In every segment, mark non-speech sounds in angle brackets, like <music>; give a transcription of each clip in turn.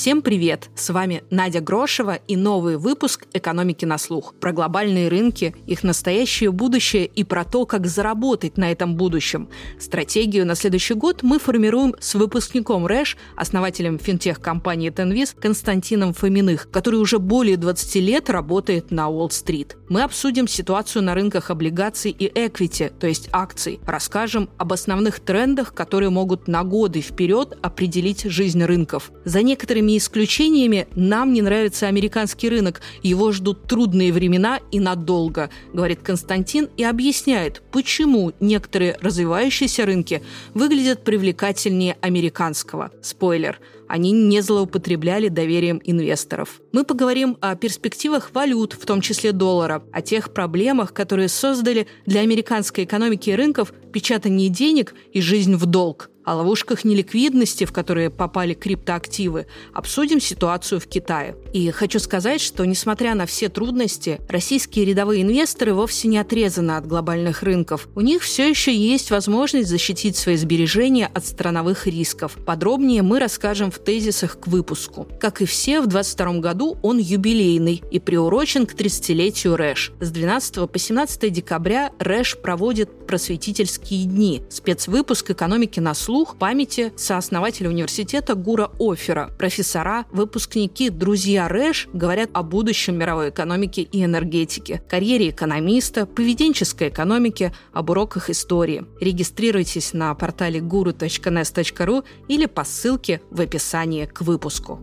Всем привет! С вами Надя Грошева и новый выпуск «Экономики на слух» про глобальные рынки, их настоящее будущее и про то, как заработать на этом будущем. Стратегию на следующий год мы формируем с выпускником РЭШ, основателем финтех-компании Tenvis Константином Фоминых, который уже более 20 лет работает на Уолл-стрит. Мы обсудим ситуацию на рынках облигаций и эквити, то есть акций. Расскажем об основных трендах, которые могут на годы вперед определить жизнь рынков. За некоторые некоторыми исключениями нам не нравится американский рынок. Его ждут трудные времена и надолго, говорит Константин и объясняет, почему некоторые развивающиеся рынки выглядят привлекательнее американского. Спойлер – они не злоупотребляли доверием инвесторов. Мы поговорим о перспективах валют, в том числе доллара, о тех проблемах, которые создали для американской экономики и рынков печатание денег и жизнь в долг о ловушках неликвидности, в которые попали криптоактивы, обсудим ситуацию в Китае. И хочу сказать, что несмотря на все трудности, российские рядовые инвесторы вовсе не отрезаны от глобальных рынков. У них все еще есть возможность защитить свои сбережения от страновых рисков. Подробнее мы расскажем в тезисах к выпуску. Как и все, в 2022 году он юбилейный и приурочен к 30-летию РЭШ. С 12 по 17 декабря РЭШ проводит просветительские дни, спецвыпуск экономики на слух памяти сооснователя университета Гура Офера. Профессора, выпускники, друзья РЭШ говорят о будущем мировой экономики и энергетики, карьере экономиста, поведенческой экономике, об уроках истории. Регистрируйтесь на портале guru.nes.ru или по ссылке в описании к выпуску.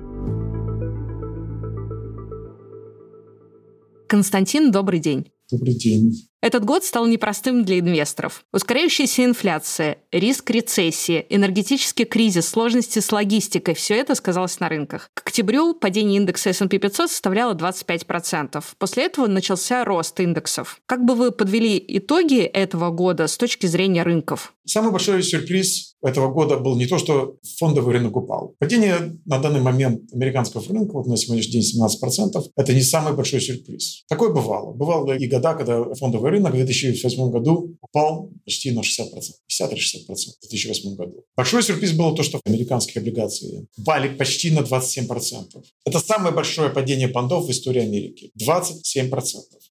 Константин, добрый день. Добрый день. Этот год стал непростым для инвесторов. Ускоряющаяся инфляция, риск рецессии, энергетический кризис, сложности с логистикой – все это сказалось на рынках. К октябрю падение индекса S&P 500 составляло 25%. После этого начался рост индексов. Как бы вы подвели итоги этого года с точки зрения рынков? Самый большой сюрприз этого года был не то, что фондовый рынок упал. Падение на данный момент американского рынка, вот на сегодняшний день 17%, это не самый большой сюрприз. Такое бывало. Бывало и года, когда фондовый рынок в 2008 году упал почти на 60%, 50 или 60% в 2008 году. Большой сюрприз было то, что американские облигации упали почти на 27%. Это самое большое падение бандов в истории Америки. 27%.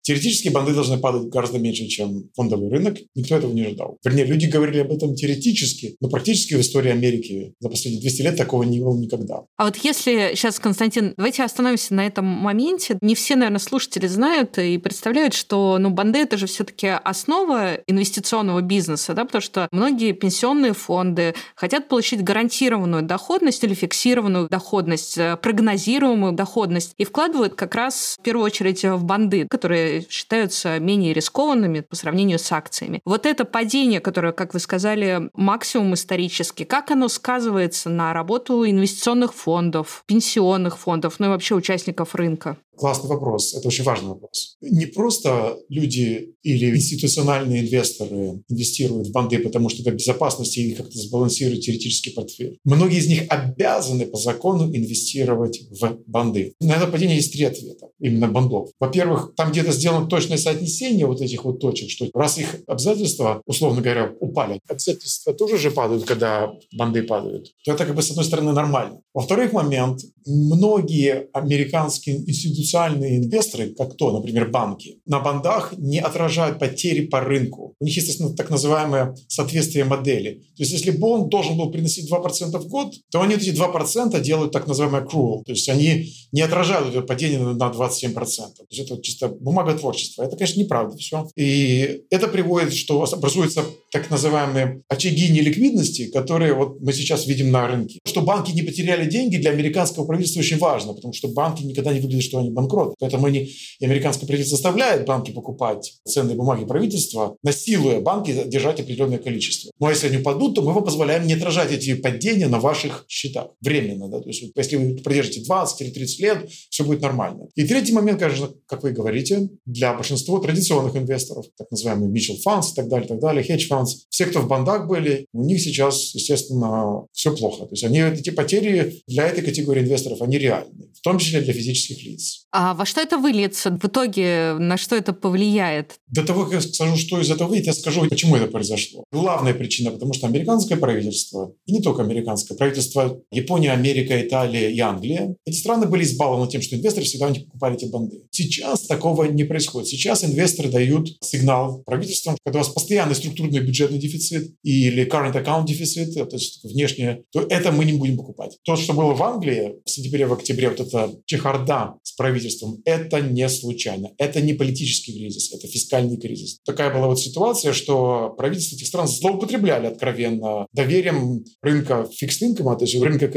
Теоретически банды должны падать гораздо меньше, чем фондовый рынок. Никто этого не ожидал. Вернее, люди говорили об этом теоретически, но практически в истории Америки за последние 200 лет такого не было никогда. А вот если сейчас, Константин, давайте остановимся на этом моменте. Не все, наверное, слушатели знают и представляют, что ну, банды — это же все-таки основа инвестиционного бизнеса, да, потому что многие пенсионные фонды хотят получить гарантированную доходность или фиксированную доходность, э, прогнозируемую доходность и вкладывают как раз в первую очередь в банды, которые считаются менее рискованными по сравнению с акциями. Вот это падение, которое, как вы сказали, максимум исторически, как оно сказывается на работу инвестиционных фондов, пенсионных фондов, ну и вообще участников рынка? Классный вопрос. Это очень важный вопрос. Не просто люди или институциональные инвесторы инвестируют в банды, потому что это безопасность и как-то сбалансирует теоретический портфель. Многие из них обязаны по закону инвестировать в банды. На это падение есть три ответа именно бандов. Во-первых, там где-то сделано точное соотнесение вот этих вот точек, что раз их обязательства, условно говоря, упали, обязательства тоже же падают, когда банды падают, то это как бы с одной стороны нормально. Во-вторых, момент, многие американские институты институциональные инвесторы, как то, например, банки, на бандах не отражают потери по рынку. У них есть так называемое соответствие модели. То есть если бонд должен был приносить 2% в год, то они эти 2% делают так называемый accrual. То есть они не отражают это падение на 27%. То есть это чисто бумага творчества. Это, конечно, неправда все. И это приводит, что образуются так называемые очаги неликвидности, которые вот мы сейчас видим на рынке. Что банки не потеряли деньги для американского правительства очень важно, потому что банки никогда не выглядят, что они банкрот. Поэтому они, американское правительство заставляет банки покупать ценные бумаги правительства на силуя банки держать определенное количество. Но если они упадут, то мы вам позволяем не отражать эти падения на ваших счетах временно. Да? То есть если вы продержите 20 или 30 лет, все будет нормально. И третий момент, конечно, как вы говорите, для большинства традиционных инвесторов, так называемые mutual funds и так далее, так далее, hedge funds, все, кто в бандах были, у них сейчас, естественно, все плохо. То есть они, эти потери для этой категории инвесторов, они реальны, в том числе для физических лиц. А во что это выльется? В итоге на что это повлияет? До того, как я скажу, что из этого выйдет, я скажу, почему это произошло. Главная причина, потому что американское правительство, и не только американское, правительство Япония, Америка, Италия и Англия, эти страны были избалованы тем, что инвесторы всегда не покупали эти банды. Сейчас такого не происходит. Сейчас инвесторы дают сигнал правительствам, когда у вас постоянный структурный бюджетный дефицит или current account дефицит, то есть внешнее, то это мы не будем покупать. То, что было в Англии в сентябре, в октябре, вот эта чехарда с правительством, это не случайно. Это не политический кризис, это фискальный кризис. Такая была вот ситуация, что правительства этих стран злоупотребляли откровенно доверием рынка фикс-инкома, то есть рынка...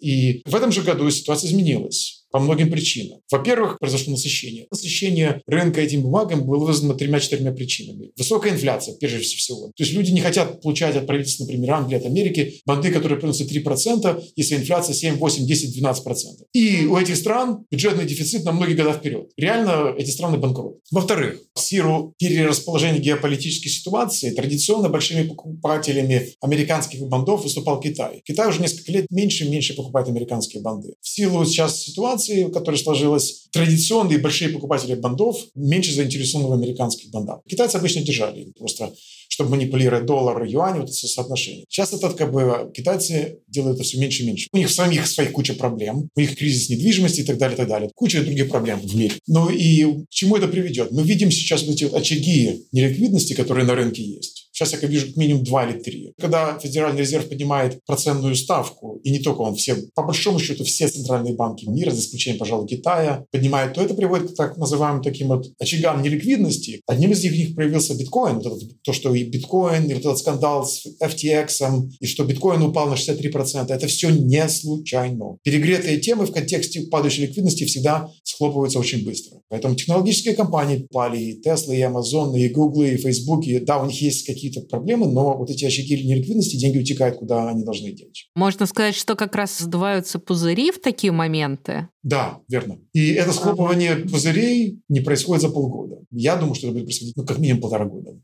И в этом же году ситуация изменилась по многим причинам. Во-первых, произошло насыщение. Насыщение рынка этим бумагам было вызвано тремя-четырьмя причинами. Высокая инфляция, прежде всего. То есть люди не хотят получать от правительства, например, Англии, от Америки, банды, которые приносят 3%, если инфляция 7, 8, 10, 12%. И у этих стран бюджетный дефицит на многие года вперед. Реально эти страны банкрот. Во-вторых, в силу перерасположения геополитической ситуации традиционно большими покупателями американских бандов выступал Китай. Китай уже несколько лет меньше и меньше покупает американские банды. В силу сейчас ситуации ситуации, которая сложилась, традиционные большие покупатели бандов меньше заинтересованы в американских бандах. Китайцы обычно держали просто чтобы манипулировать доллар юань, вот это соотношение. Сейчас это как бы китайцы делают это все меньше и меньше. У них самих своих куча проблем, у них кризис недвижимости и так далее, и так далее. Куча других проблем в мире. Ну и к чему это приведет? Мы видим сейчас вот эти вот очаги неликвидности, которые на рынке есть. Сейчас я вижу как минимум два или три. Когда Федеральный резерв поднимает процентную ставку, и не только он, все, по большому счету, все центральные банки мира, за исключением, пожалуй, Китая, поднимают, то это приводит к так называемым таким вот очагам неликвидности. Одним из них проявился биткоин, вот этот, то, что и биткоин, и вот этот скандал с FTX, и что биткоин упал на 63%. Это все не случайно. Перегретые темы в контексте падающей ликвидности всегда схлопываются очень быстро. Поэтому технологические компании пали, и Tesla, и Amazon, и Google, и Facebook, и да, у них есть какие-то проблемы, но вот эти очаги неликвидности, деньги утекают, куда они должны идти. Можно сказать, что как раз сдуваются пузыри в такие моменты? Да, верно. И это схлопывание пузырей не происходит за полгода. Я думаю, что это будет происходить ну, как минимум полтора года.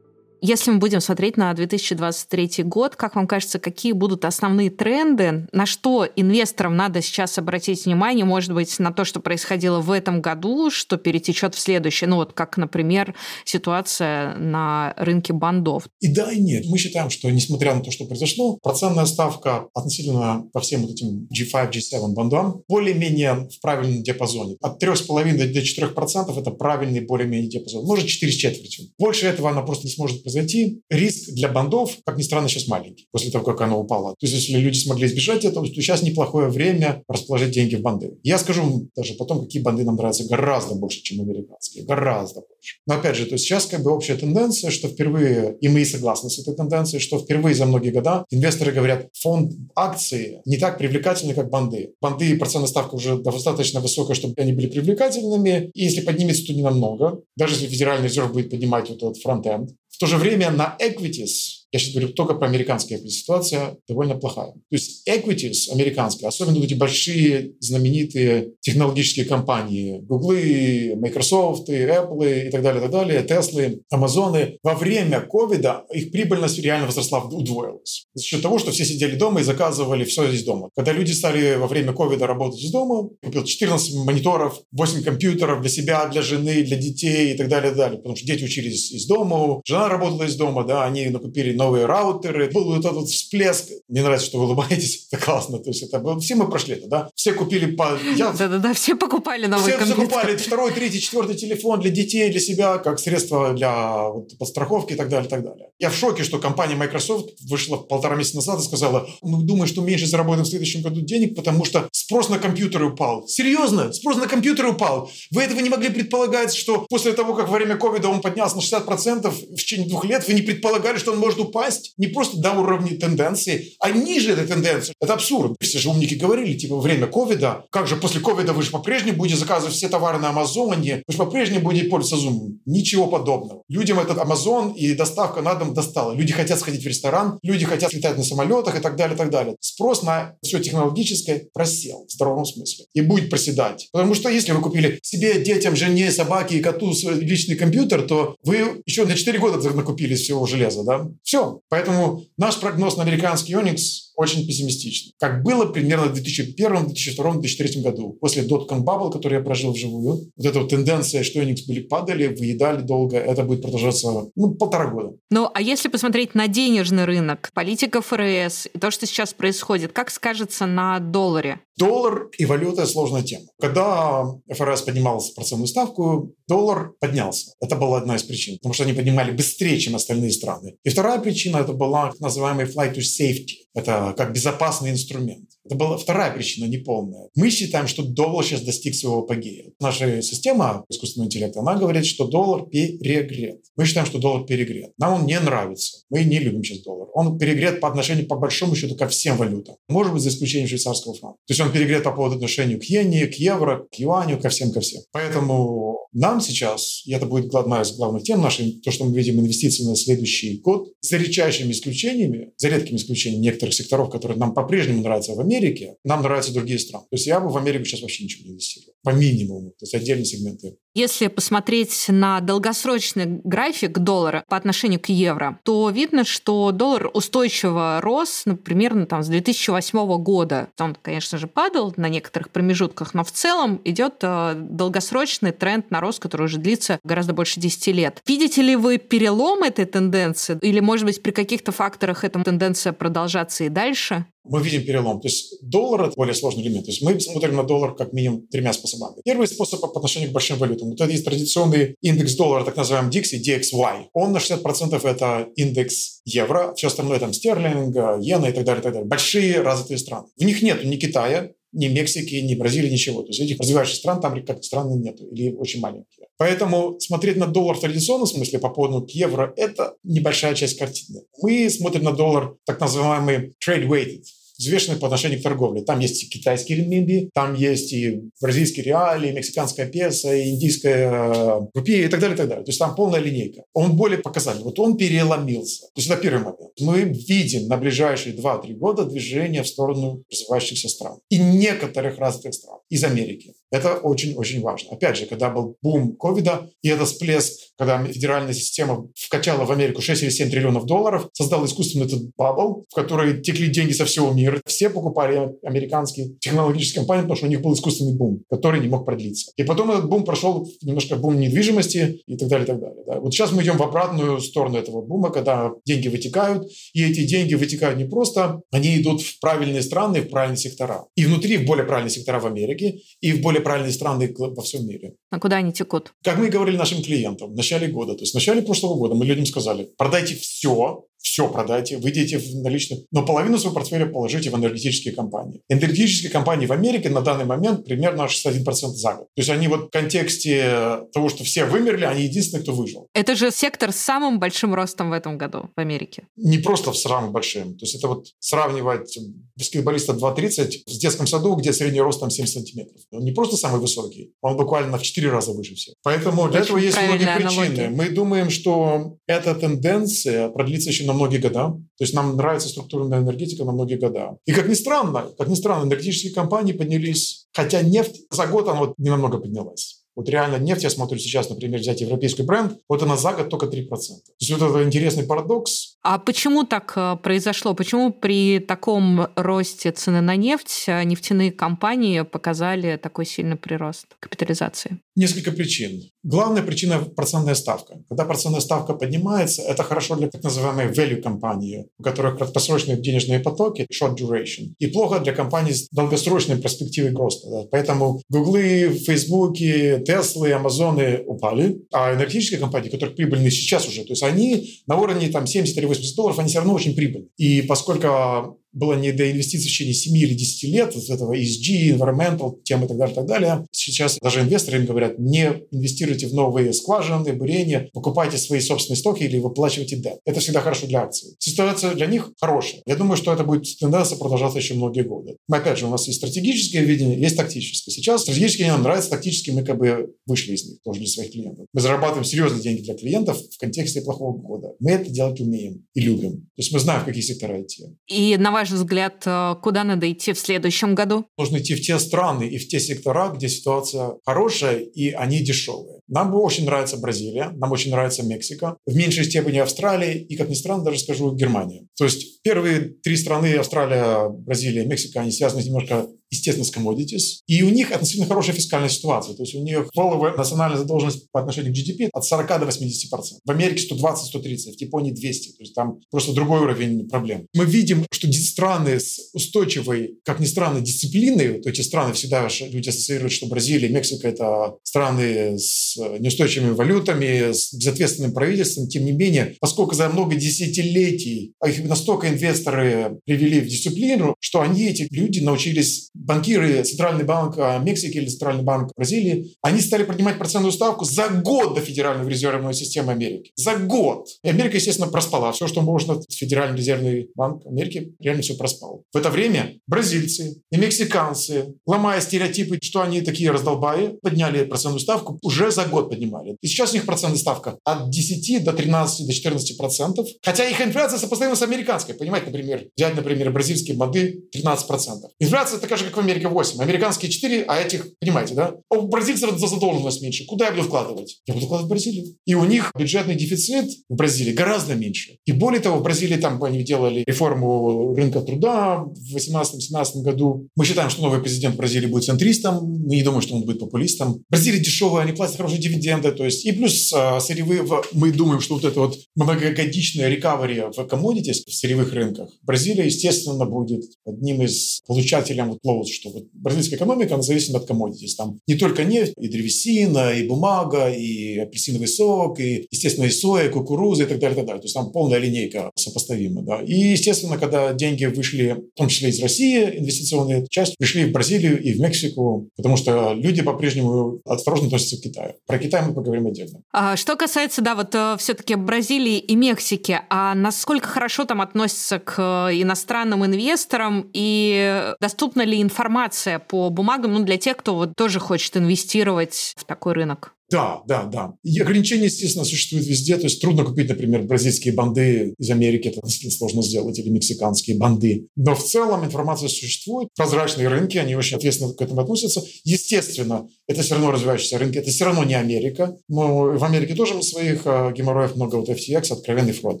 Если мы будем смотреть на 2023 год, как вам кажется, какие будут основные тренды, на что инвесторам надо сейчас обратить внимание, может быть, на то, что происходило в этом году, что перетечет в следующий, ну вот как, например, ситуация на рынке бандов? И да, и нет. Мы считаем, что несмотря на то, что произошло, процентная ставка относительно по всем вот этим G5, G7 бандам более-менее в правильном диапазоне. От 3,5 до 4% это правильный более-менее диапазон. Может, 4 с четвертью. Больше этого она просто не сможет произойти. Риск для бандов, как ни странно, сейчас маленький, после того, как оно упало. То есть, если люди смогли избежать этого, то сейчас неплохое время расположить деньги в банды. Я скажу даже потом, какие банды нам нравятся гораздо больше, чем американские. Гораздо больше. Но опять же, то есть сейчас как бы общая тенденция, что впервые, и мы и согласны с этой тенденцией, что впервые за многие года инвесторы говорят, фонд акции не так привлекательны, как банды. Банды процентная ставка уже достаточно высокая, чтобы они были привлекательными. И если поднимется, то не намного. Даже если Федеральный резерв будет поднимать вот этот фронт-энд. В то же время на equities я сейчас говорю только про американские ситуация довольно плохая. То есть equities американские, особенно вот эти большие знаменитые технологические компании, Google, Microsoft, Apple и так далее, так далее, Tesla, Amazon, во время ковида их прибыльность реально возросла, удвоилась. За счет того, что все сидели дома и заказывали все здесь дома. Когда люди стали во время ковида работать из дома, купил 14 мониторов, 8 компьютеров для себя, для жены, для детей и так далее, так далее. Потому что дети учились из дома, жена работала из дома, да, они накупили новые раутеры. Был вот этот всплеск. Мне нравится, что вы улыбаетесь. Это классно. То есть это было... Все мы прошли это, да? Все купили по... Да-да-да, все покупали новые все. Все покупали второй, третий, четвертый телефон для детей, для себя, как средство для вот, подстраховки и так далее, и так далее. Я в шоке, что компания Microsoft вышла полтора месяца назад и сказала, мы думаем, что меньше заработаем в следующем году денег, потому что спрос на компьютеры упал. Серьезно? Спрос на компьютеры упал. Вы этого не могли предполагать, что после того, как во время ковида он поднялся на 60% в течение двух лет, вы не предполагали, что он может упасть не просто до уровня тенденции, а ниже этой тенденции. Это абсурд. Все же умники говорили, типа, время ковида, как же после ковида вы же по-прежнему будете заказывать все товары на Амазоне, вы же по-прежнему будете пользоваться Zoom. Ничего подобного. Людям этот Амазон и доставка на дом достала. Люди хотят сходить в ресторан, люди хотят летать на самолетах и так далее, и так далее. Спрос на все технологическое просел в здоровом смысле и будет проседать. Потому что если вы купили себе, детям, жене, собаке и коту свой личный компьютер, то вы еще на 4 года накупили всего железа, да? Все. Поэтому наш прогноз на американский Unix очень пессимистичный. Как было примерно в 2001, 2002, 2003 году. После dot-com bubble, который я прожил вживую, вот эта вот тенденция, что Unix были падали, выедали долго, это будет продолжаться ну, полтора года. Ну, а если посмотреть на денежный рынок, политика ФРС и то, что сейчас происходит, как скажется на долларе? Доллар и валюта – сложная тема. Когда ФРС поднимал процентную ставку, доллар поднялся. Это была одна из причин, потому что они поднимали быстрее, чем остальные страны. И вторая причина – это была так называемый flight to safety. Это как безопасный инструмент. Это была вторая причина, неполная. Мы считаем, что доллар сейчас достиг своего апогея. Наша система искусственного интеллекта, она говорит, что доллар перегрет. Мы считаем, что доллар перегрет. Нам он не нравится. Мы не любим сейчас доллар. Он перегрет по отношению, по большому счету, ко всем валютам. Может быть, за исключением швейцарского франка. То есть он перегрет по поводу отношения к иене, к евро, к юаню, ко всем, ко всем. Поэтому нам сейчас, и это будет одна из главных тем нашей, то, что мы видим инвестиции на следующий год, за редчайшими исключениями, за редкими исключениями некоторых секторов, которые нам по-прежнему нравятся в Америке, нам нравятся другие страны. То есть я бы в Америку сейчас вообще ничего не инвестировал. По минимуму. То есть отдельные сегменты. Если посмотреть на долгосрочный график доллара по отношению к евро, то видно, что доллар устойчиво рос, ну, примерно там с 2008 года. Он, конечно же, падал на некоторых промежутках, но в целом идет э, долгосрочный тренд на рост, который уже длится гораздо больше 10 лет. Видите ли вы перелом этой тенденции? Или, может быть, при каких-то факторах эта тенденция продолжаться и дальше? Мы видим перелом. То есть доллар – это более сложный элемент. То есть мы смотрим на доллар как минимум тремя способами. Первый способ по отношению к большим валютам. Вот это есть традиционный индекс доллара, так называемый DXY, DXY. Он на 60% это индекс евро, все остальное там стерлинг, иена и так далее, и так далее. Большие развитые страны. В них нет ни Китая, ни Мексики, ни Бразилии, ничего. То есть этих развивающихся стран там как страны нету или очень маленькие. Поэтому смотреть на доллар в традиционном смысле по поводу к евро – это небольшая часть картины. Мы смотрим на доллар так называемый trade weighted взвешенный по отношению к торговле. Там есть и китайский реминби, там есть и бразильский и мексиканская песо, и индийская э, рупия и так далее, и так далее. То есть там полная линейка. Он более показательный. Вот он переломился. То есть это первый момент. Мы видим на ближайшие 2-3 года движение в сторону развивающихся стран. И некоторых развитых стран. Из Америки. Это очень-очень важно. Опять же, когда был бум ковида, и этот всплеск, когда федеральная система вкачала в Америку 6 или 7 триллионов долларов, создал искусственный этот бабл, в который текли деньги со всего мира. Все покупали американские технологические компании, потому что у них был искусственный бум, который не мог продлиться. И потом этот бум прошел немножко бум недвижимости и так далее, и так далее. Да. Вот сейчас мы идем в обратную сторону этого бума, когда деньги вытекают, и эти деньги вытекают не просто, они идут в правильные страны, в правильные сектора. И внутри в более правильные сектора в Америке, и в более правильные страны во всем мире. А куда они текут? Как мы и говорили нашим клиентам в начале года, то есть в начале прошлого года мы людям сказали, продайте все, все продайте, выйдите в наличные, но половину своего портфеля положите в энергетические компании. Энергетические компании в Америке на данный момент примерно 61% за год. То есть они вот в контексте того, что все вымерли, они единственные, кто выжил. Это же сектор с самым большим ростом в этом году в Америке. Не просто в самым большим. То есть это вот сравнивать баскетболиста 2.30 в детском саду, где средний рост там 7 сантиметров. Он не просто самый высокий, он буквально в 4 раза выше всех. Поэтому для Очень этого есть многие причины. Мы думаем, что эта тенденция продлится еще на многие года. То есть нам нравится структурная энергетика на многие года. И как ни странно, как ни странно, энергетические компании поднялись, хотя нефть за год она вот не намного поднялась. Вот реально нефть, я смотрю сейчас, например, взять европейский бренд, вот она за год только 3%. То есть вот это интересный парадокс. А почему так э, произошло? Почему при таком росте цены на нефть э, нефтяные компании показали такой сильный прирост капитализации? Несколько причин. Главная причина – процентная ставка. Когда процентная ставка поднимается, это хорошо для так называемой value компании, у которых краткосрочные денежные потоки, short duration, и плохо для компаний с долгосрочной перспективой роста. Да. Поэтому Гуглы, Фейсбуки, Теслы, Амазоны упали, а энергетические компании, которые прибыльны сейчас уже, то есть они на уровне там 70 или 80 долларов, они все равно очень прибыльны. И поскольку было не до инвестиций в течение 7 или 10 лет, вот этого ESG, environmental, темы и так далее, и так далее. Сейчас даже инвесторы им говорят, не инвестируйте в новые скважины, бурения, покупайте свои собственные стоки или выплачивайте дебет. Это всегда хорошо для акций. Ситуация для них хорошая. Я думаю, что это будет тенденция продолжаться еще многие годы. Но опять же, у нас есть стратегическое видение, есть тактическое. Сейчас стратегически нам нравится, тактически мы как бы вышли из них тоже для своих клиентов. Мы зарабатываем серьезные деньги для клиентов в контексте плохого года. Мы это делать умеем и любим. То есть мы знаем, в какие сектора идти. И на ваш взгляд, э, куда надо идти в следующем году? Нужно идти в те страны и в те сектора, где ситуация хорошая и они дешевые. Нам очень нравится Бразилия, нам очень нравится Мексика, в меньшей степени Австралия и, как ни странно, даже скажу, Германия. То есть первые три страны, Австралия, Бразилия, Мексика, они связаны немножко естественно, с commodities. И у них относительно хорошая фискальная ситуация. То есть у них половая национальная задолженность по отношению к GDP от 40 до 80 процентов. В Америке 120-130, в Японии 200. То есть там просто другой уровень проблем. Мы видим, что страны с устойчивой, как ни странно, дисциплиной, то эти страны всегда люди ассоциируют, что Бразилия, Мексика – это страны с неустойчивыми валютами, с безответственным правительством. Тем не менее, поскольку за много десятилетий а их настолько инвесторы привели в дисциплину, что они, эти люди, научились банкиры Центральный банк а, Мексики или Центральный банк Бразилии, они стали поднимать процентную ставку за год до Федеральной резервной системы Америки. За год. И Америка, естественно, проспала. Все, что можно, Федеральный резервный банк Америки реально все проспал. В это время бразильцы и мексиканцы, ломая стереотипы, что они такие раздолбаи, подняли процентную ставку, уже за год поднимали. И сейчас у них процентная ставка от 10 до 13 до 14 процентов. Хотя их инфляция сопоставима с американской. Понимаете, например, взять, например, бразильские моды 13 процентов. Инфляция такая же, как в Америке 8. Американские 4, а этих, понимаете, да? А у бразильцев за задолженность меньше. Куда я буду вкладывать? Я буду вкладывать в Бразилию. И у них бюджетный дефицит в Бразилии гораздо меньше. И более того, в Бразилии там они делали реформу рынка труда в 2018-2017 году. Мы считаем, что новый президент Бразилии будет центристом. Мы не думаем, что он будет популистом. Бразилия дешевая, они платят хорошие дивиденды. То есть, и плюс а, сырьевые, мы думаем, что вот это вот многогодичное рекавери в commodities, в сырьевых рынках, Бразилия, естественно, будет одним из получателей вот клоуз, что вот бразильская экономика, она зависит от commodities. Там не только нефть, и древесина, и бумага, и апельсиновый сок, и, естественно, и соя, и кукуруза, и так далее, и так далее. То есть там полная линейка сопоставима. Да. И, естественно, когда деньги вышли, в том числе из России, инвестиционные часть, пришли в Бразилию и в Мексику, потому что люди по-прежнему осторожно относятся к Китаю. Про Китай мы поговорим отдельно. А, что касается, да, вот э, все-таки Бразилии и Мексики, а насколько хорошо там относятся к э, иностранным инвесторам и доступно ли информация по бумагам ну, для тех, кто вот тоже хочет инвестировать в такой рынок? Да, да, да. И ограничения, естественно, существуют везде. То есть трудно купить, например, бразильские банды из Америки. Это действительно сложно сделать. Или мексиканские банды. Но в целом информация существует. Прозрачные рынки, они очень ответственно к этому относятся. Естественно, это все равно развивающиеся рынки. Это все равно не Америка. Но в Америке тоже своих э, геморроев много. Вот FTX, откровенный фрод.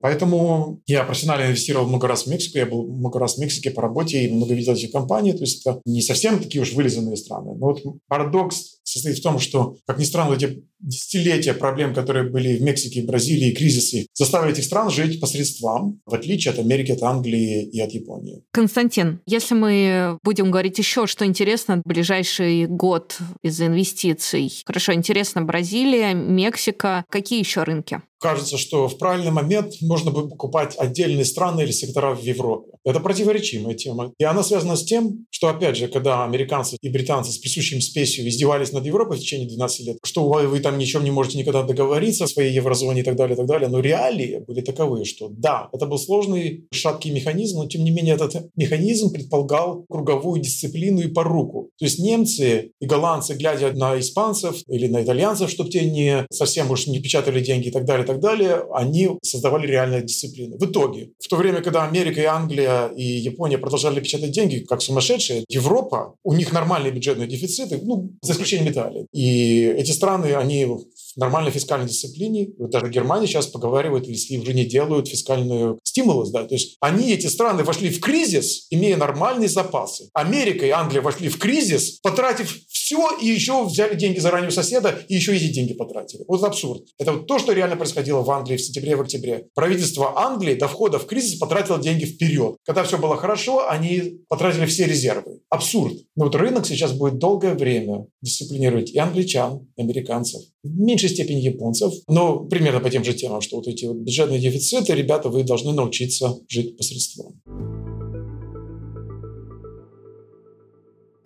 Поэтому я профессионально инвестировал много раз в Мексику. Я был много раз в Мексике по работе и много видел этих компаний. То есть это не совсем такие уж вылизанные страны. Но вот парадокс состоит в том, что, как ни странно, эти десятилетия проблем, которые были в Мексике, Бразилии, кризисы, заставили этих стран жить посредством, в отличие от Америки, от Англии и от Японии. Константин, если мы будем говорить еще, что интересно ближайший год из инвестиций. Хорошо, интересно Бразилия, Мексика. Какие еще рынки? Кажется, что в правильный момент можно бы покупать отдельные страны или сектора в Европе. Это противоречимая тема. И она связана с тем, что, опять же, когда американцы и британцы с присущим спесью издевались над Европой в течение 12 лет, что вы, вы там ничем не можете никогда договориться о своей еврозоне и так далее, и так далее, но реалии были таковы, что да, это был сложный, шаткий механизм, но тем не менее этот механизм предполагал круговую дисциплину и поруку. То есть немцы и голландцы, глядя на испанцев или на итальянцев, чтобы те не совсем уж не печатали деньги и так далее, так далее, они создавали реальную дисциплину. В итоге, в то время, когда Америка и Англия и Япония продолжали печатать деньги как сумасшедшие, Европа, у них нормальные бюджетные дефициты, ну, за исключением Италии. И эти страны, они в нормальной фискальной дисциплине. Вот даже Германия сейчас поговаривает, если уже не делают фискальную стимулы, да, то есть они, эти страны, вошли в кризис, имея нормальные запасы. Америка и Англия вошли в кризис, потратив все и еще взяли деньги заранее у соседа и еще эти деньги потратили. Вот абсурд. Это вот то, что реально происходило в Англии в сентябре и в октябре. Правительство Англии до входа в кризис потратило деньги вперед. Когда все было хорошо, они потратили все резервы. Абсурд. Но вот рынок сейчас будет долгое время дисциплинировать и англичан, и американцев, в меньшей степени японцев, но примерно по тем же темам, что вот эти вот бюджетные дефициты, ребята, вы должны научиться жить посредством.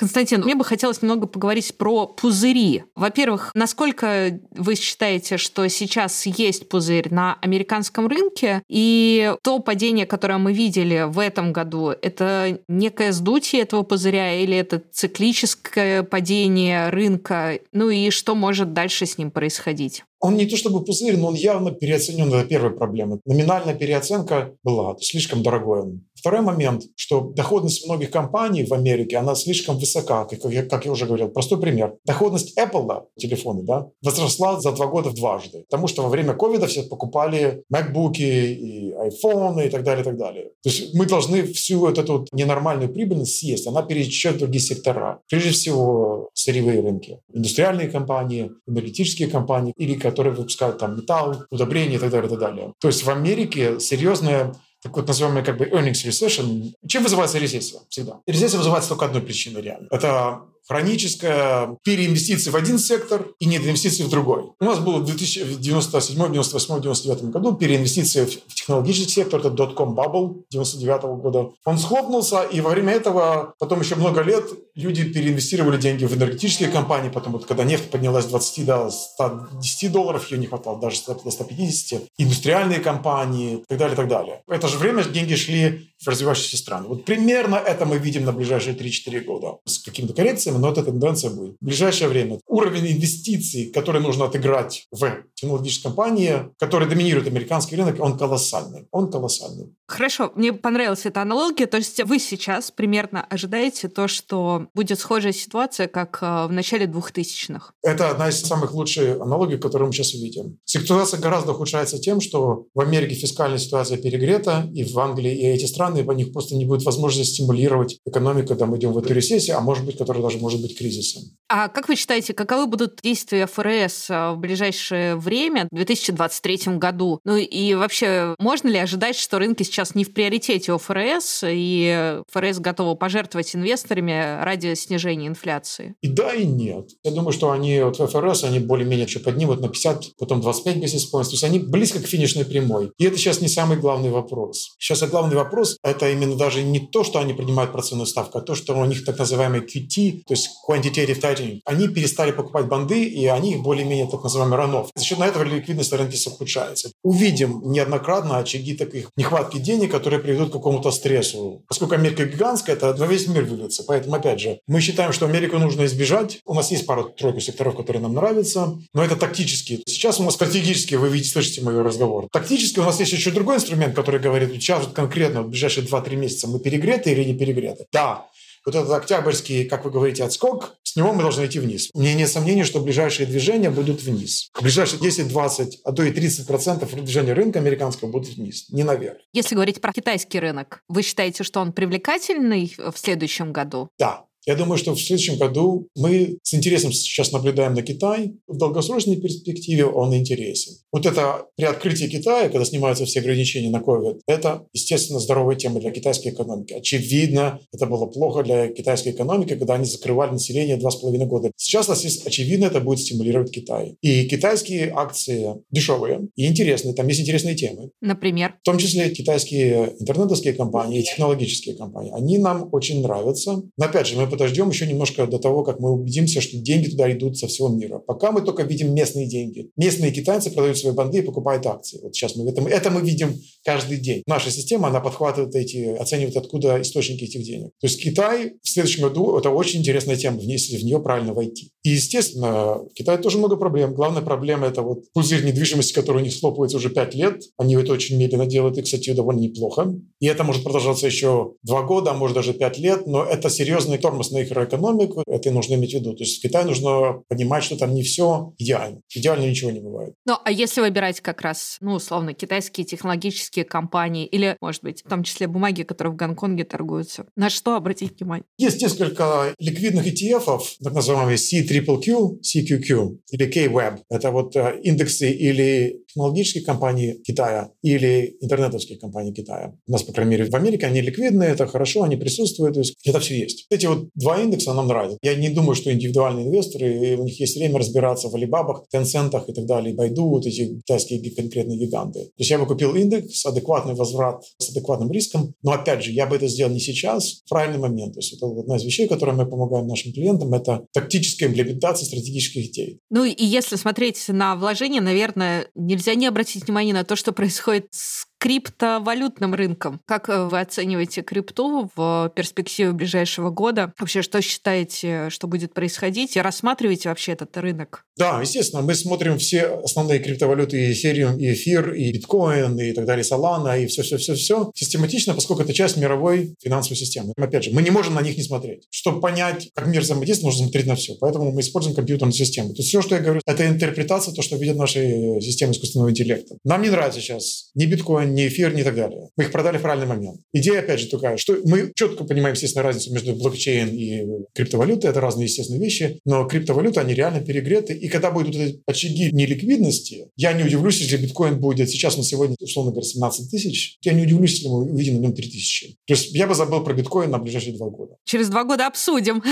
Константин, мне бы хотелось немного поговорить про пузыри. Во-первых, насколько вы считаете, что сейчас есть пузырь на американском рынке, и то падение, которое мы видели в этом году, это некое сдутие этого пузыря или это циклическое падение рынка? Ну и что может дальше с ним происходить? Он не то чтобы пузырь, но он явно переоценен. Это первая проблема. Номинальная переоценка была слишком дорогой он. Второй момент, что доходность многих компаний в Америке, она слишком высока, как я, как я уже говорил. Простой пример. Доходность Apple, телефоны, да, возросла за два года в дважды. Потому что во время ковида все покупали MacBook и iPhone и так далее, и так далее. То есть мы должны всю вот эту вот ненормальную прибыльность съесть. Она перечет в другие сектора. Прежде всего, сырьевые рынки. Индустриальные компании, энергетические компании или которые выпускают там металл, удобрения и так далее, и так далее. То есть в Америке серьезная так вот называемый как бы earnings recession. Чем вызывается рецессия всегда? Рецессия вызывается только одной причиной реально. Это хроническая переинвестиция в один сектор и недоинвестиция в другой. У нас было в 2097, 98, 99 году переинвестиция в технологический сектор, это dot-com bubble 99 года. Он схлопнулся, и во время этого потом еще много лет люди переинвестировали деньги в энергетические компании, потом вот когда нефть поднялась с 20 до 110 долларов, ее не хватало даже до 150, индустриальные компании и так далее, и так далее. В это же время деньги шли в развивающиеся страны. Вот примерно это мы видим на ближайшие 3-4 года с какими-то коррекциями, но эта тенденция будет. В ближайшее время уровень инвестиций, который нужно отыграть в технологической компании, который доминирует американский рынок, он колоссальный. Он колоссальный. Хорошо, мне понравилась эта аналогия. То есть вы сейчас примерно ожидаете то, что будет схожая ситуация, как э, в начале 2000-х? Это одна из самых лучших аналогий, которую мы сейчас увидим. Ситуация гораздо ухудшается тем, что в Америке фискальная ситуация перегрета, и в Англии, и эти страны, у них просто не будет возможности стимулировать экономику, когда мы идем в эту рецессию, а может быть, которая даже может быть кризисом. А как вы считаете, каковы будут действия ФРС э, в ближайшее время, в 2023 году? Ну и вообще, можно ли ожидать, что рынки сейчас не в приоритете у ФРС, и ФРС готова пожертвовать инвесторами ради снижения инфляции? И да, и нет. Я думаю, что они вот ФРС, они более-менее еще поднимут на 50, потом 25 basis points. То есть они близко к финишной прямой. И это сейчас не самый главный вопрос. Сейчас главный вопрос – это именно даже не то, что они принимают процентную ставку, а то, что у них так называемый QT, то есть Quantitative Tightening. Они перестали покупать банды, и они их более-менее так называемый ранов. За счет этого ликвидность рынке ухудшается. Увидим неоднократно очаги таких нехватки денег, которые приведут к какому-то стрессу. Поскольку Америка гигантская, это на весь мир выльется. Поэтому, опять же, мы считаем, что Америку нужно избежать. У нас есть пару-тройку секторов, которые нам нравятся, но это тактически. Сейчас у нас стратегически, вы видите, слышите мой разговор. Тактически у нас есть еще другой инструмент, который говорит, сейчас вот конкретно в ближайшие 2-3 месяца мы перегреты или не перегреты. Да, вот этот октябрьский, как вы говорите, отскок, с него мы должны идти вниз. Мне нет сомнений, что ближайшие движения будут вниз. Ближайшие 10, 20, а то и 30 процентов движения рынка американского будут вниз, не наверх. Если говорить про китайский рынок, вы считаете, что он привлекательный в следующем году? Да, я думаю, что в следующем году мы с интересом сейчас наблюдаем на Китай. В долгосрочной перспективе он интересен. Вот это при открытии Китая, когда снимаются все ограничения на COVID, это, естественно, здоровая тема для китайской экономики. Очевидно, это было плохо для китайской экономики, когда они закрывали население два с половиной года. Сейчас, очевидно, это будет стимулировать Китай. И китайские акции дешевые и интересные. Там есть интересные темы. Например? В том числе китайские интернетовские компании и технологические компании. Они нам очень нравятся. Но опять же, мы подождем еще немножко до того, как мы убедимся, что деньги туда идут со всего мира. Пока мы только видим местные деньги. Местные китайцы продают свои банды и покупают акции. Вот сейчас мы это, это мы видим каждый день. Наша система, она подхватывает эти, оценивает, откуда источники этих денег. То есть Китай в следующем году, это очень интересная тема, если в нее правильно войти. И, естественно, в Китае тоже много проблем. Главная проблема – это вот пузырь недвижимости, который у них схлопывается уже 5 лет. Они это очень медленно делают, и, кстати, довольно неплохо. И это может продолжаться еще 2 года, а может даже 5 лет, но это серьезный тормоз на экономику, это нужно иметь в виду. То есть в Китае нужно понимать, что там не все идеально. Идеально ничего не бывает. Ну, а если выбирать как раз, ну, условно, китайские технологические компании или, может быть, в том числе бумаги, которые в Гонконге торгуются, на что обратить внимание? Есть несколько ликвидных ETF, так называемые C-QQ, CQQ или K-Web. Это вот э, индексы или технологические компании Китая или интернетовские компании Китая. У нас, по крайней мере, в Америке они ликвидны, это хорошо, они присутствуют, то есть это все есть. Эти вот два индекса нам нравятся. Я не думаю, что индивидуальные инвесторы, у них есть время разбираться в Алибабах, Tencentах и так далее, Байду, вот эти китайские конкретные гиганты. То есть я бы купил индекс, адекватный возврат с адекватным риском, но опять же, я бы это сделал не сейчас, в правильный момент. То есть это одна из вещей, которой мы помогаем нашим клиентам, это тактическая имплементация стратегических идей. Ну и если смотреть на вложения, наверное, нельзя не обратить внимание на то, что происходит с криптовалютным рынком. Как э, вы оцениваете крипту в перспективе ближайшего года? Вообще, что считаете, что будет происходить? И рассматриваете вообще этот рынок? Да, естественно. Мы смотрим все основные криптовалюты, и эфириум, и эфир, и биткоин, и так далее, Solana, и все-все-все-все систематично, поскольку это часть мировой финансовой системы. Опять же, мы не можем на них не смотреть. Чтобы понять, как мир взаимодействует, нужно смотреть на все. Поэтому мы используем компьютерную систему. То есть все, что я говорю, это интерпретация, то, что видят наши системы искусственного интеллекта. Нам не нравится сейчас ни биткоин, ни эфир, ни так далее. Мы их продали в правильный момент. Идея, опять же, такая, что мы четко понимаем, естественно, разницу между блокчейн и криптовалютой. Это разные, естественные вещи, но криптовалюты, они реально перегреты. И когда будут вот эти очаги неликвидности, я не удивлюсь, если биткоин будет, сейчас на сегодня, условно говоря, 17 тысяч, я не удивлюсь, если мы увидим на нем 3 тысячи. То есть я бы забыл про биткоин на ближайшие два года. Через два года обсудим.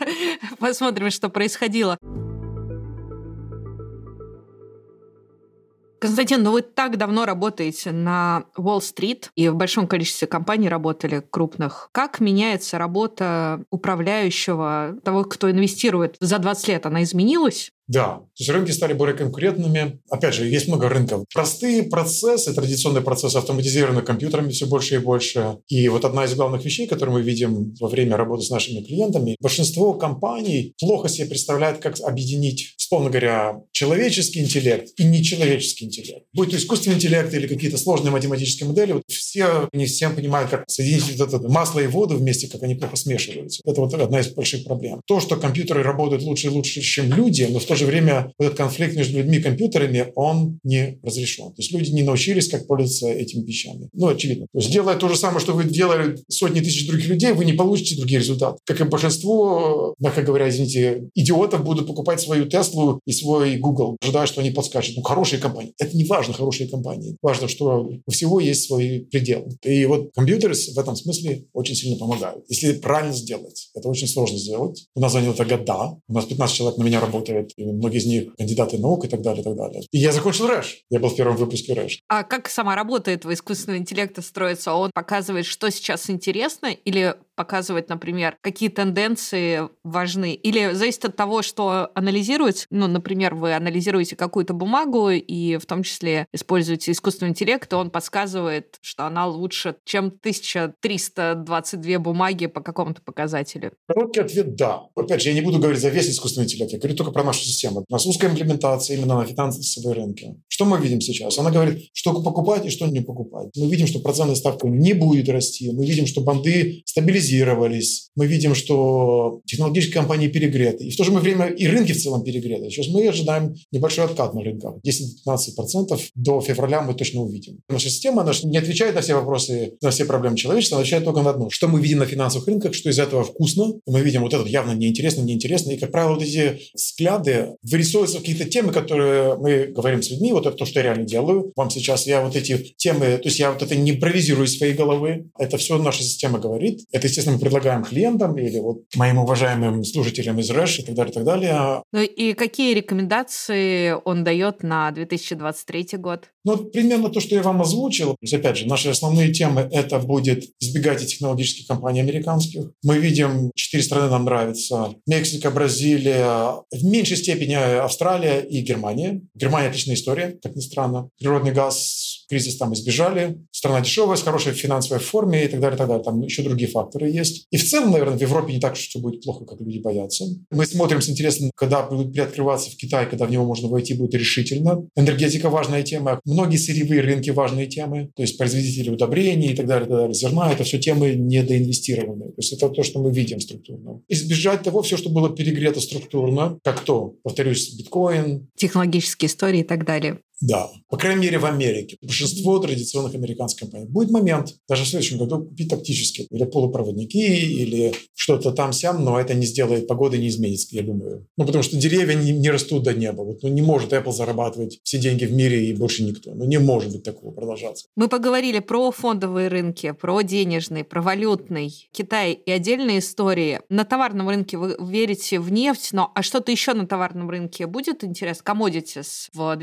<laughs> Посмотрим, что происходило. Константин, ну вы так давно работаете на Уолл-стрит и в большом количестве компаний работали крупных. Как меняется работа управляющего, того, кто инвестирует за 20 лет? Она изменилась? Да, то есть рынки стали более конкурентными. Опять же, есть много рынков. Простые процессы, традиционные процессы автоматизированы компьютерами все больше и больше. И вот одна из главных вещей, которую мы видим во время работы с нашими клиентами, большинство компаний плохо себе представляют, как объединить, условно говоря, человеческий интеллект и нечеловеческий интеллект. Будь то искусственный интеллект или какие-то сложные математические модели, вот все не всем понимают, как соединить вот это масло и воду вместе, как они плохо смешиваются. Это вот одна из больших проблем. То, что компьютеры работают лучше и лучше, чем люди, но в то же время этот конфликт между людьми и компьютерами, он не разрешен. То есть люди не научились, как пользоваться этими вещами. Ну, очевидно. То есть делая то же самое, что вы делали сотни тысяч других людей, вы не получите другие результаты. Как и большинство, мягко говоря, извините, идиотов будут покупать свою Теслу и свой Google, ожидая, что они подскачут. Ну, хорошие компании. Это не важно, хорошие компании. Важно, что у всего есть свои пределы. И вот компьютеры в этом смысле очень сильно помогают. Если правильно сделать, это очень сложно сделать. У нас заняло это года. У нас 15 человек на меня работает, и многие из них кандидаты наук и так далее, и так далее. И я закончил РЭШ. Я был в первом выпуске РЭШ. А как сама работа этого искусственного интеллекта строится? Он показывает, что сейчас интересно, или показывает, например, какие тенденции важны? Или зависит от того, что анализируется? Ну, например, вы анализируете какую-то бумагу и в том числе используете искусственный интеллект, и он подсказывает, что она лучше, чем 1322 бумаги по какому-то показателю. Короткий ответ – да. Опять же, я не буду говорить за весь искусственный интеллект, я говорю только про нашу систему. У нас узкая имплементация именно на финансовые рынки. Что мы видим сейчас? Она говорит, что покупать и что не покупать. Мы видим, что процентная ставка не будет расти. Мы видим, что банды стабилизируются активизировались. Мы видим, что технологические компании перегреты. И в то же время и рынки в целом перегреты. Сейчас мы ожидаем небольшой откат на рынках. 10-15% до февраля мы точно увидим. Наша система она не отвечает на все вопросы, на все проблемы человечества, она отвечает только на одно. Что мы видим на финансовых рынках, что из этого вкусно. Мы видим вот это явно неинтересно, неинтересно. И, как правило, вот эти взгляды вырисовываются какие-то темы, которые мы говорим с людьми. Вот это то, что я реально делаю. Вам сейчас я вот эти темы, то есть я вот это не импровизирую из своей головы. Это все наша система говорит. Это, естественно, мы предлагаем клиентам или вот моим уважаемым служителям из РЭШ и так далее, и так далее. Ну и какие рекомендации он дает на 2023 год? Ну, примерно то, что я вам озвучил. То есть, опять же, наши основные темы — это будет избегать технологических компаний американских. Мы видим, четыре страны нам нравятся. Мексика, Бразилия, в меньшей степени Австралия и Германия. Германия — отличная история, как ни странно. Природный газ кризис там избежали, страна дешевая, с хорошей финансовой форме и так далее, и так далее. Там еще другие факторы есть. И в целом, наверное, в Европе не так что будет плохо, как люди боятся. Мы смотрим с интересом, когда будут приоткрываться в Китае, когда в него можно войти будет решительно. Энергетика – важная тема. Многие сырьевые рынки – важные темы. То есть производители удобрений и так далее, и так далее. Зерна – это все темы недоинвестированные. То есть это то, что мы видим структурно. Избежать того, все, что было перегрето структурно, как то, повторюсь, биткоин. Технологические истории и так далее. Да, по крайней мере в Америке. Большинство традиционных американских компаний. Будет момент, даже в следующем году, купить тактические или полупроводники, или что-то там сям, но это не сделает погоды, не изменится, я думаю. Ну, потому что деревья не, не растут до неба. Вот, ну, не может Apple зарабатывать все деньги в мире и больше никто. Ну, не может быть такого продолжаться. Мы поговорили про фондовые рынки, про денежный, про валютный, Китай и отдельные истории. На товарном рынке вы верите в нефть, но а что-то еще на товарном рынке будет интересно? Commodities в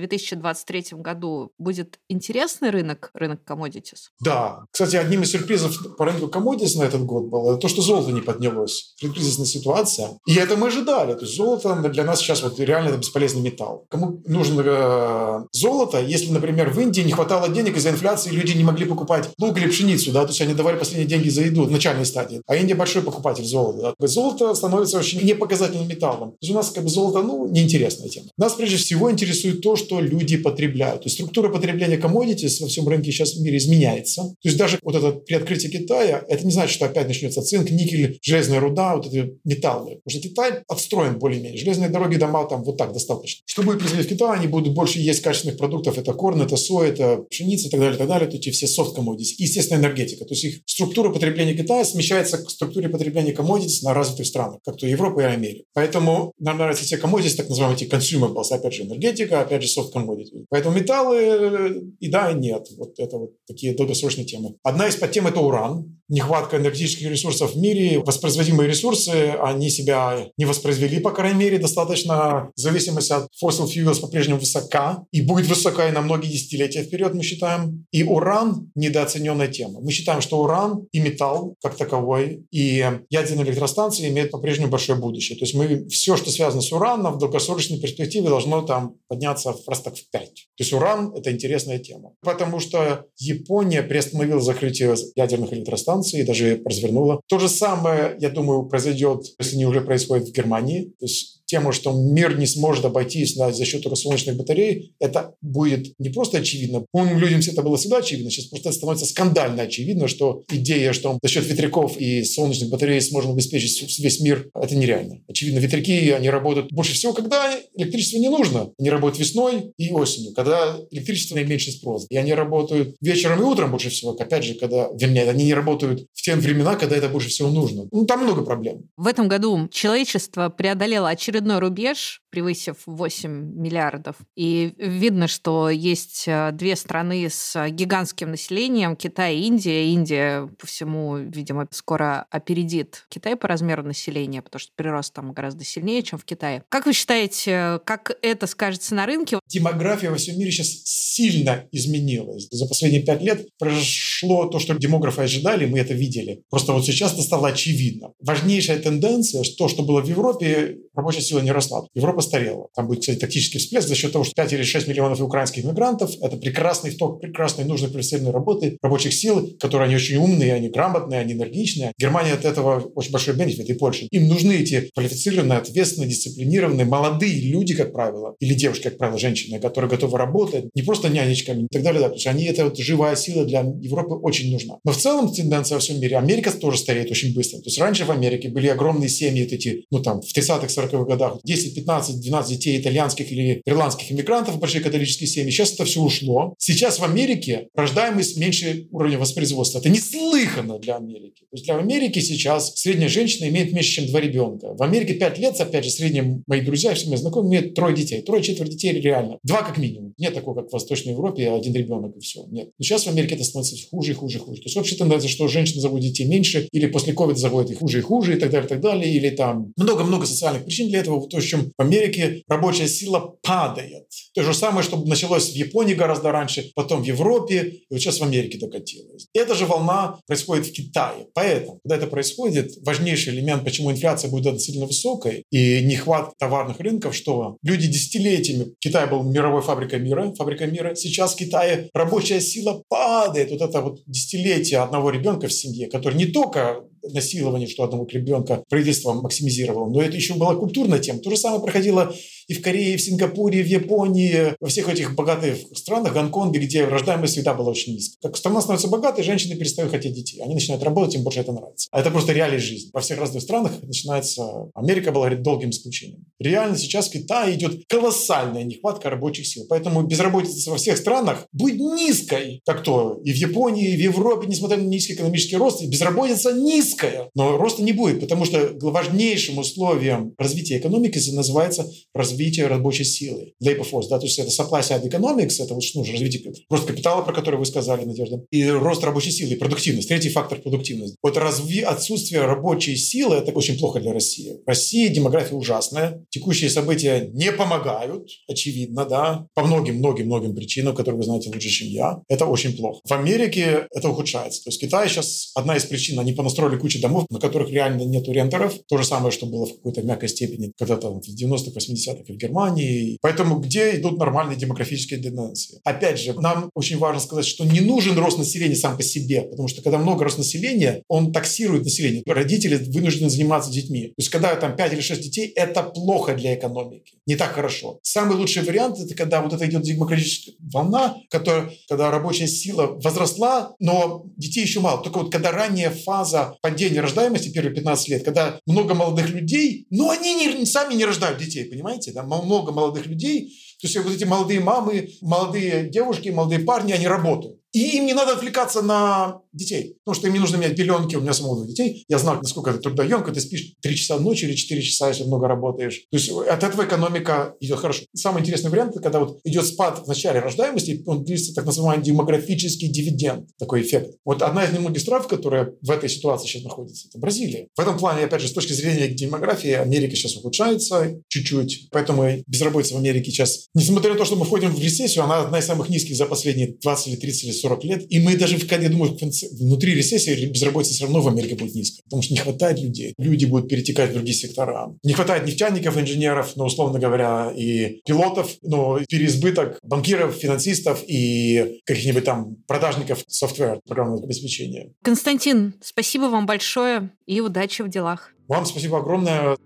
2023 году будет интересный рынок, рынок commodities? Да. Кстати, одним из сюрпризов по рынку commodities на этот год было то, что золото не поднялось. Предкризисная ситуация. И это мы ожидали. То есть золото для нас сейчас вот реально это бесполезный металл. Кому нужно э, золото, если, например, в Индии не хватало денег из-за инфляции, люди не могли покупать лук или пшеницу, да, то есть они давали последние деньги за еду в начальной стадии. А Индия большой покупатель золота. Да. Золото становится очень непоказательным металлом. То есть у нас как бы золото, ну, неинтересная тема. Нас прежде всего интересует то, что люди потребляют. То есть структура потребления commodities во всем рынке сейчас в мире изменяется. То есть даже вот это при открытии Китая, это не значит, что опять начнется цинк, никель, железная руда, вот эти металлы. Потому что Китай отстроен более-менее. Железные дороги, дома там вот так достаточно. Что будет происходить в Китае? Они будут больше есть качественных продуктов. Это корн, это соя, это пшеница и так далее, и так далее. То эти все soft commodities. И, естественно, энергетика. То есть их структура потребления Китая смещается к структуре потребления commodities на развитых странах, как то Европа и Америка. Поэтому нам нравятся все commodities, так называемые эти consumables, опять же, энергетика, опять же, soft commodities. Поэтому металлы и да, и нет. Вот это вот такие долгосрочные темы. Одна из подтем – это уран нехватка энергетических ресурсов в мире, воспроизводимые ресурсы, они себя не воспроизвели, по крайней мере, достаточно. Зависимость от fossil fuels по-прежнему высока и будет высока и на многие десятилетия вперед, мы считаем. И уран – недооцененная тема. Мы считаем, что уран и металл как таковой, и ядерные электростанции имеют по-прежнему большое будущее. То есть мы все, что связано с ураном, в долгосрочной перспективе должно там подняться просто в 5. То есть уран – это интересная тема. Потому что Япония приостановила закрытие ядерных электростанций, Франции, даже развернула. То же самое, я думаю, произойдет, если не уже происходит в Германии. То есть тему, что мир не сможет обойтись на, за счет солнечных батарей, это будет не просто очевидно. Умным людям это было всегда очевидно, сейчас просто становится скандально очевидно, что идея, что за счет ветряков и солнечных батарей сможем обеспечить весь мир, это нереально. Очевидно, ветряки, они работают больше всего, когда электричество не нужно. Они работают весной и осенью, когда электричество наименьший спрос. И они работают вечером и утром больше всего, опять же, когда, вернее, они не работают в те времена, когда это больше всего нужно. Ну, там много проблем. В этом году человечество преодолело очередной очередной рубеж, превысив 8 миллиардов. И видно, что есть э, две страны с гигантским населением, Китай и Индия. Индия по всему, видимо, скоро опередит Китай по размеру населения, потому что прирост там гораздо сильнее, чем в Китае. Как вы считаете, как это скажется на рынке? Демография во всем мире сейчас сильно изменилась. За последние пять лет произошло то, что демографы ожидали, мы это видели. Просто вот сейчас это стало очевидно. Важнейшая тенденция, то, что было в Европе, рабочая сила не росла. Европа старела. Там будет, кстати, тактический всплеск за счет того, что 5 или 6 миллионов украинских мигрантов – это прекрасный вток, прекрасной, нужной профессиональной работы, рабочих сил, которые они очень умные, они грамотные, они энергичные. Германия от этого очень большой бенефит, и Польша. Им нужны эти квалифицированные, ответственные, дисциплинированные, молодые люди, как правило, или девушки, как правило, женщины, которые готовы работать, не просто нянечками и так далее. Да, потому что они, это вот живая сила для Европы очень нужна. Но в целом тенденция во всем мире. Америка тоже стареет очень быстро. То есть раньше в Америке были огромные семьи, вот эти, ну там, в 30-х, 40-х годах, 10, 15, 12 детей итальянских или ирландских иммигрантов, большие католические семьи. Сейчас это все ушло. Сейчас в Америке рождаемость меньше уровня воспроизводства. Это неслыханно для Америки. То есть для Америки сейчас средняя женщина имеет меньше, чем два ребенка. В Америке 5 лет, опять же, средние мои друзья, все мои знакомые, имеют трое детей. Трое-четверо детей реально. Два как минимум. Нет такого, как в Восточной Европе, один ребенок и все. Нет. Но сейчас в Америке это становится хуже и хуже и хуже. То есть вообще тенденция, что женщины заводят детей меньше, или после ковида заводят их хуже и хуже, и так далее, и так далее. Или там много-много социальных причин для этого. То, в чем в Америке рабочая сила падает. То же самое, что началось в Японии гораздо раньше, потом в Европе, и вот сейчас в Америке докатилось. Эта же волна происходит в Китае. Поэтому, когда это происходит, важнейший элемент, почему инфляция будет относительно высокой и нехватка товарных рынков, что люди десятилетиями, Китай был мировой фабрикой мира, фабрика мира, сейчас в Китае рабочая сила падает. Вот это вот десятилетие одного ребенка в семье, который не только насилование, что одного ребенка правительство максимизировало. Но это еще была культурная тема. То же самое проходило и в Корее, и в Сингапуре, и в Японии, во всех этих богатых странах, Гонконге, где рождаемость всегда была очень низкая. Как страна становится богатой, женщины перестают хотеть детей. Они начинают работать, им больше это нравится. А это просто реалия жизни. Во всех разных странах начинается... Америка была долгим исключением. Реально сейчас в Китае идет колоссальная нехватка рабочих сил. Поэтому безработица во всех странах будет низкой. Так то и в Японии, и в Европе, несмотря на низкий экономический рост, безработица низкая. Но роста не будет, потому что важнейшим условием развития экономики называется развитие рабочей силы. Labor force, да, то есть это supply side economics, это вот, ну, развитие, рост капитала, про который вы сказали, Надежда, и рост рабочей силы, и продуктивность. Третий фактор – продуктивность. Вот разви... отсутствие рабочей силы – это очень плохо для России. В России демография ужасная, текущие события не помогают, очевидно, да, по многим-многим-многим причинам, которые вы знаете лучше, чем я. Это очень плохо. В Америке это ухудшается. То есть Китай сейчас одна из причин, они понастроили кучу домов, на которых реально нет рентеров. То же самое, что было в какой-то мягкой степени когда-то в 90-х, 80-х в Германии. Поэтому где идут нормальные демографические тенденции? Опять же, нам очень важно сказать, что не нужен рост населения сам по себе, потому что когда много рост населения, он таксирует население. Родители вынуждены заниматься детьми. То есть когда там 5 или 6 детей, это плохо для экономики. Не так хорошо. Самый лучший вариант – это когда вот это идет демографическая волна, которая, когда рабочая сила возросла, но детей еще мало. Только вот когда ранняя фаза падения рождаемости, первые 15 лет, когда много молодых людей, но они не, сами не рождают детей, понимаете? Да? Много молодых людей, то есть вот эти молодые мамы, молодые девушки, молодые парни, они работают. И им не надо отвлекаться на детей, потому что им не нужно менять пеленки, у меня самого детей. Я знаю, насколько это трудоемко, ты спишь 3 часа ночи или 4 часа, если много работаешь. То есть от этого экономика идет хорошо. Самый интересный вариант, это когда вот идет спад в начале рождаемости, он длится так называемый демографический дивиденд, такой эффект. Вот одна из немногих стран, которая в этой ситуации сейчас находится, это Бразилия. В этом плане, опять же, с точки зрения демографии, Америка сейчас ухудшается чуть-чуть, поэтому безработица в Америке сейчас, несмотря на то, что мы входим в рецессию, она одна из самых низких за последние 20 или 30 или 40 лет, и мы даже, в, я думаю, в конце, внутри рецессии безработица все равно в Америке будет низкая, потому что не хватает людей. Люди будут перетекать в другие сектора. Не хватает нефтяников, инженеров, ну, условно говоря, и пилотов, но переизбыток банкиров, финансистов и каких-нибудь там продажников софтвера, программного обеспечения. Константин, спасибо вам большое и удачи в делах. Вам спасибо огромное.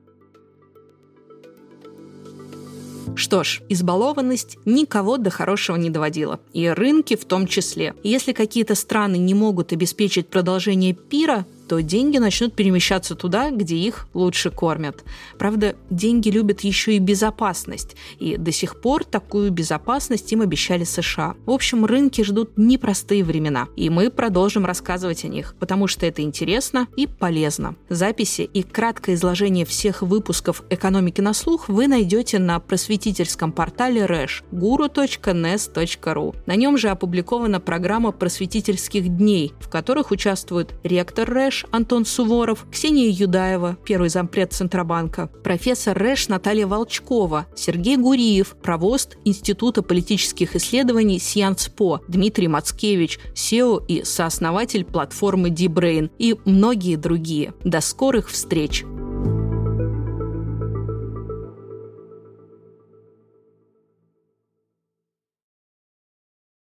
Что ж, избалованность никого до хорошего не доводила, и рынки в том числе. Если какие-то страны не могут обеспечить продолжение пира, то деньги начнут перемещаться туда, где их лучше кормят. Правда, деньги любят еще и безопасность, и до сих пор такую безопасность им обещали США. В общем, рынки ждут непростые времена, и мы продолжим рассказывать о них, потому что это интересно и полезно. Записи и краткое изложение всех выпусков «Экономики на слух» вы найдете на просветительском портале Рэш guru.nes.ru. На нем же опубликована программа просветительских дней, в которых участвуют ректор Рэш, Антон Суворов, Ксения Юдаева, первый зампред Центробанка, профессор РЭШ Наталья Волчкова, Сергей Гуриев, провост Института политических исследований Сьянцпо, Дмитрий Мацкевич, SEO и сооснователь платформы D-Brain и многие другие. До скорых встреч!